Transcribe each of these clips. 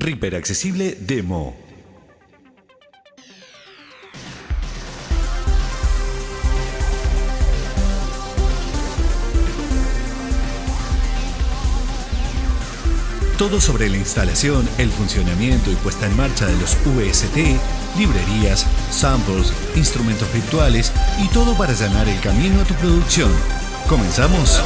Reaper Accesible Demo. Todo sobre la instalación, el funcionamiento y puesta en marcha de los UST, librerías, samples, instrumentos virtuales y todo para allanar el camino a tu producción. ¿Comenzamos?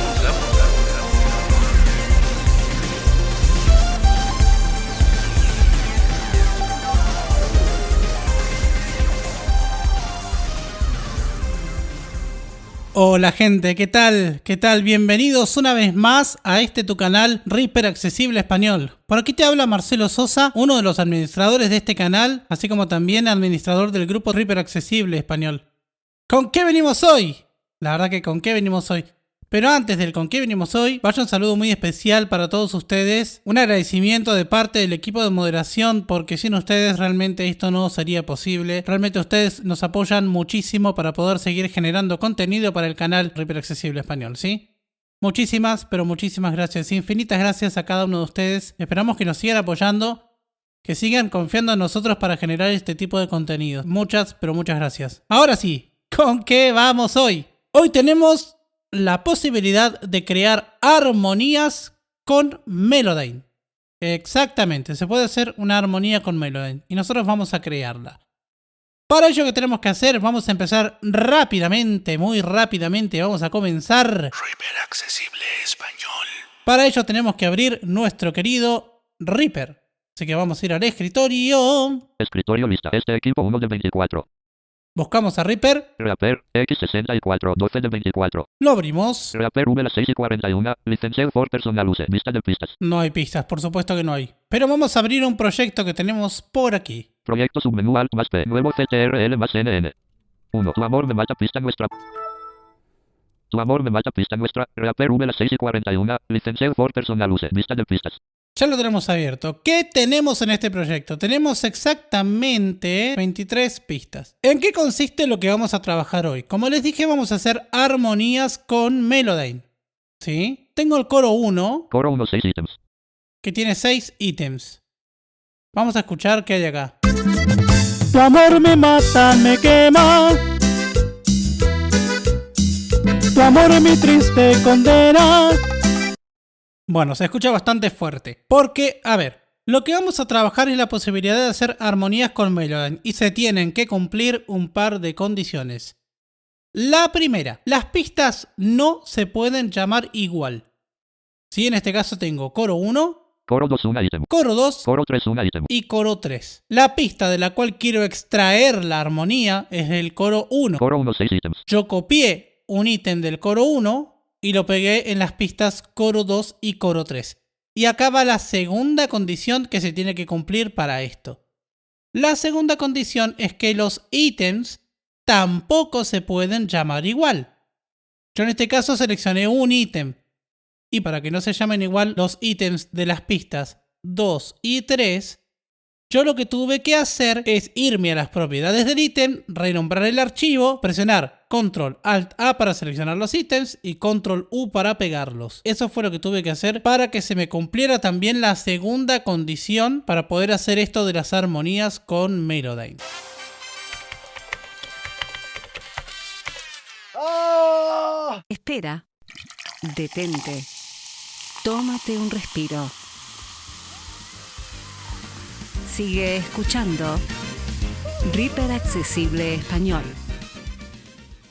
Hola gente, ¿qué tal? ¿Qué tal? Bienvenidos una vez más a este tu canal Reaper Accesible Español. Por aquí te habla Marcelo Sosa, uno de los administradores de este canal, así como también administrador del grupo Reaper Accesible Español. ¿Con qué venimos hoy? La verdad que con qué venimos hoy. Pero antes del con qué venimos hoy, vaya un saludo muy especial para todos ustedes. Un agradecimiento de parte del equipo de moderación porque sin ustedes realmente esto no sería posible. Realmente ustedes nos apoyan muchísimo para poder seguir generando contenido para el canal Reaper Accesible Español, ¿sí? Muchísimas, pero muchísimas gracias. Infinitas gracias a cada uno de ustedes. Esperamos que nos sigan apoyando, que sigan confiando en nosotros para generar este tipo de contenido. Muchas, pero muchas gracias. Ahora sí, ¿con qué vamos hoy? Hoy tenemos la posibilidad de crear armonías con Melodyne. Exactamente, se puede hacer una armonía con Melodyne y nosotros vamos a crearla. Para ello que tenemos que hacer, vamos a empezar rápidamente, muy rápidamente, vamos a comenzar. Reaper Accesible Español. Para ello tenemos que abrir nuestro querido Reaper. Así que vamos a ir al escritorio. Escritorio lista. Este equipo 1 de 24. Buscamos a Reaper, Rapper X64 12 de 24. lo abrimos. Rapper V las 6 y 41. Licenciado for Personal Use. Vista de pistas. No hay pistas, por supuesto que no hay. Pero vamos a abrir un proyecto que tenemos por aquí. Proyecto submenú Alt más P. Nuevo CTRL más NN. 1. Tu amor me mata pista nuestra. Tu amor me mata pista nuestra. Rapper V las 6 y 41. Licenciado for Personal Use. Vista de pistas. Ya lo tenemos abierto. ¿Qué tenemos en este proyecto? Tenemos exactamente 23 pistas. ¿En qué consiste lo que vamos a trabajar hoy? Como les dije, vamos a hacer armonías con Melodyne. ¿Sí? Tengo el coro 1, Coro 1 6 ítems. que tiene 6 ítems. Vamos a escuchar qué hay acá. Tu amor me mata, me quema. Tu amor es mi triste condena. Bueno, se escucha bastante fuerte. Porque, a ver, lo que vamos a trabajar es la posibilidad de hacer armonías con Melodyne y se tienen que cumplir un par de condiciones. La primera, las pistas no se pueden llamar igual. Si en este caso tengo coro 1, Coro 2 1 ítem. coro 2 Coro 3 1 ítem. y coro 3. La pista de la cual quiero extraer la armonía es el coro 1. Coro 1 6 ítems. Yo copié un ítem del coro 1 y lo pegué en las pistas coro 2 y coro 3. Y acá va la segunda condición que se tiene que cumplir para esto. La segunda condición es que los ítems tampoco se pueden llamar igual. Yo en este caso seleccioné un ítem. Y para que no se llamen igual los ítems de las pistas 2 y 3, yo lo que tuve que hacer es irme a las propiedades del ítem, renombrar el archivo, presionar Control Alt A para seleccionar los ítems y Control U para pegarlos. Eso fue lo que tuve que hacer para que se me cumpliera también la segunda condición para poder hacer esto de las armonías con Melodyne. Espera. Detente. Tómate un respiro. Sigue escuchando. Reaper Accesible Español.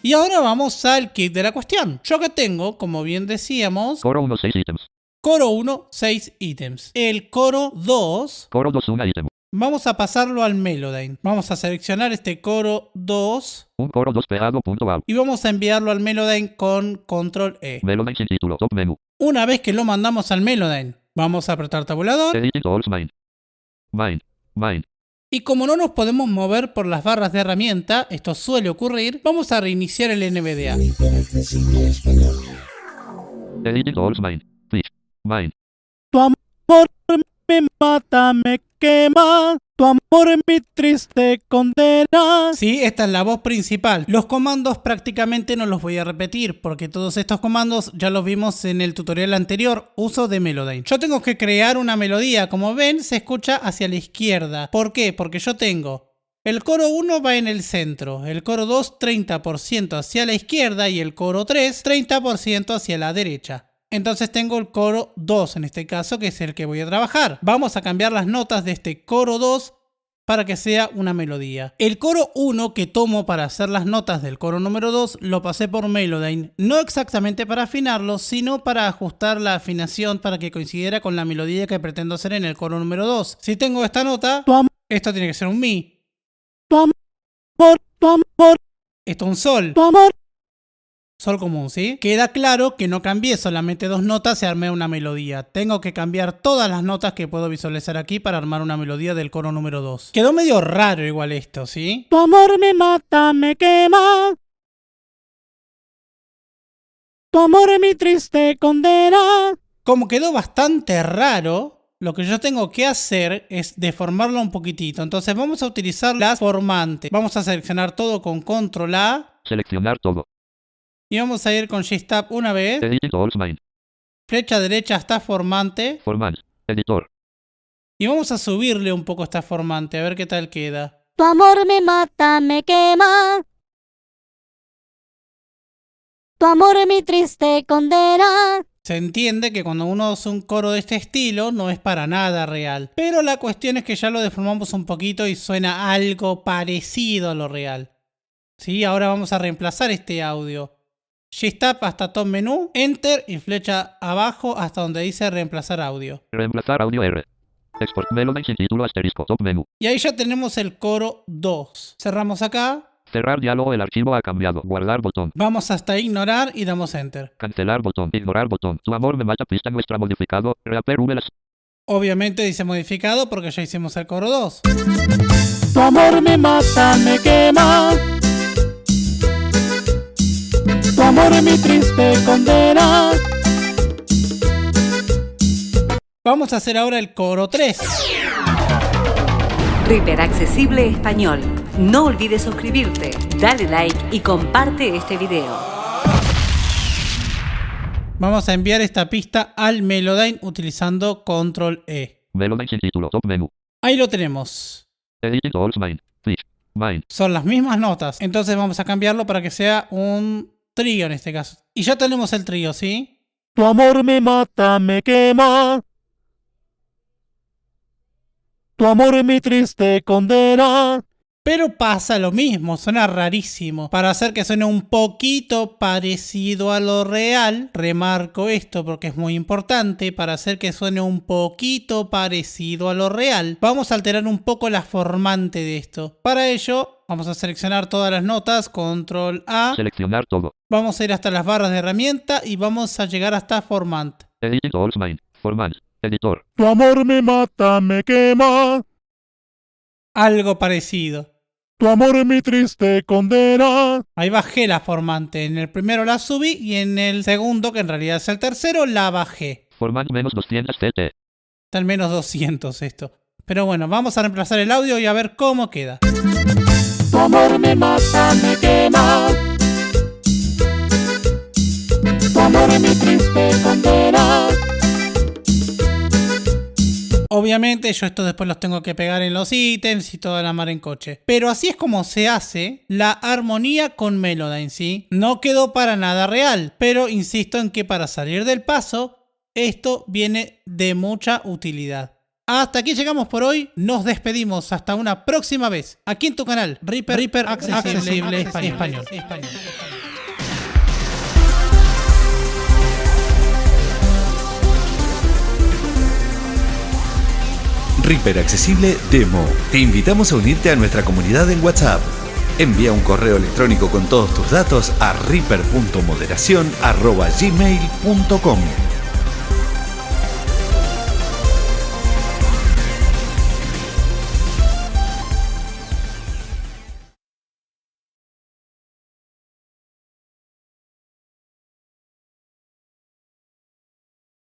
Y ahora vamos al kit de la cuestión. Yo que tengo, como bien decíamos, Coro 1 6 ítems. coro 1, 6 ítems. El coro 2 Coro 2 1 ítem. Vamos a pasarlo al Melodyne. Vamos a seleccionar este coro 2 Un coro 2 pegado punto wow. y vamos a enviarlo al Melodyne con control E. Melodyne sin título. Top menú. Una vez que lo mandamos al Melodyne, vamos a apretar tabulador Editing tools main. Main. Y como no nos podemos mover por las barras de herramienta, esto suele ocurrir, vamos a reiniciar el NVDA. Tu amor me mata, me quema. Tu amor es mi triste condena. Sí, esta es la voz principal. Los comandos prácticamente no los voy a repetir porque todos estos comandos ya los vimos en el tutorial anterior, uso de Melodyne. Yo tengo que crear una melodía, como ven se escucha hacia la izquierda. ¿Por qué? Porque yo tengo el coro 1 va en el centro, el coro 2 30% hacia la izquierda y el coro 3 30% hacia la derecha. Entonces tengo el coro 2 en este caso, que es el que voy a trabajar. Vamos a cambiar las notas de este coro 2 para que sea una melodía. El coro 1 que tomo para hacer las notas del coro número 2 lo pasé por Melodyne, no exactamente para afinarlo, sino para ajustar la afinación para que coincidiera con la melodía que pretendo hacer en el coro número 2. Si tengo esta nota, esto tiene que ser un Mi. Esto es un Sol. Sol común, ¿sí? Queda claro que no cambié solamente dos notas y armé una melodía. Tengo que cambiar todas las notas que puedo visualizar aquí para armar una melodía del coro número 2. Quedó medio raro igual esto, ¿sí? Tu amor me mata, me quema. Tu amor es mi triste condena. Como quedó bastante raro, lo que yo tengo que hacer es deformarlo un poquitito. Entonces vamos a utilizar las formantes. Vamos a seleccionar todo con control A Seleccionar todo. Y vamos a ir con Shift Tab una vez. Flecha derecha hasta formante. Format. Editor. Y vamos a subirle un poco esta formante, a ver qué tal queda. Tu amor me mata, me quema. Tu amor es mi triste condena. Se entiende que cuando uno hace un coro de este estilo no es para nada real. Pero la cuestión es que ya lo deformamos un poquito y suena algo parecido a lo real. Sí, ahora vamos a reemplazar este audio. Shift Tab hasta Top Menú, Enter y flecha abajo hasta donde dice reemplazar audio. Reemplazar audio R. Export Melody sin título asterisco. Top menú. Y ahí ya tenemos el coro 2. Cerramos acá, Cerrar diálogo. El archivo ha cambiado. Guardar botón. vamos hasta ignorar y damos Enter. Cancelar botón. Ignorar botón. Tu amor me mata. Pista nuestra modificado. Reaper las. Obviamente dice modificado porque ya hicimos el coro 2. Tu amor me mata, me quema. Amor es mi triste condena. Vamos a hacer ahora el coro 3. Reaper Accesible Español. No olvides suscribirte, dale like y comparte este video. Vamos a enviar esta pista al Melodyne utilizando Control E. Melody sin título. Top. Ahí lo tenemos. Edit. Son las mismas notas. Entonces vamos a cambiarlo para que sea un trío en este caso. Y ya tenemos el trío, ¿sí? Tu amor me mata, me quema. Tu amor es mi triste condena. Pero pasa lo mismo, suena rarísimo. Para hacer que suene un poquito parecido a lo real, remarco esto porque es muy importante, para hacer que suene un poquito parecido a lo real, vamos a alterar un poco la formante de esto. Para ello, vamos a seleccionar todas las notas, control A, Seleccionar todo. vamos a ir hasta las barras de herramienta y vamos a llegar hasta formante. Edit Tools Main. Format. Editor. Tu amor me mata, me quema. Algo parecido. Tu amor es mi triste condena. Ahí bajé la formante. En el primero la subí y en el segundo, que en realidad es el tercero, la bajé. Format menos 200 TT. Está al menos 200 esto. Pero bueno, vamos a reemplazar el audio y a ver cómo queda. Me triste. Obviamente yo esto después los tengo que pegar en los ítems y toda la mar en coche. Pero así es como se hace la armonía con Melodyne, ¿sí? No quedó para nada real, pero insisto en que para salir del paso, esto viene de mucha utilidad. Hasta aquí llegamos por hoy, nos despedimos. Hasta una próxima vez, aquí en tu canal, Reaper, Reaper Accesible, Español. Reaper Accesible Demo. Te invitamos a unirte a nuestra comunidad en WhatsApp. Envía un correo electrónico con todos tus datos a reaper.moderación.gmail.com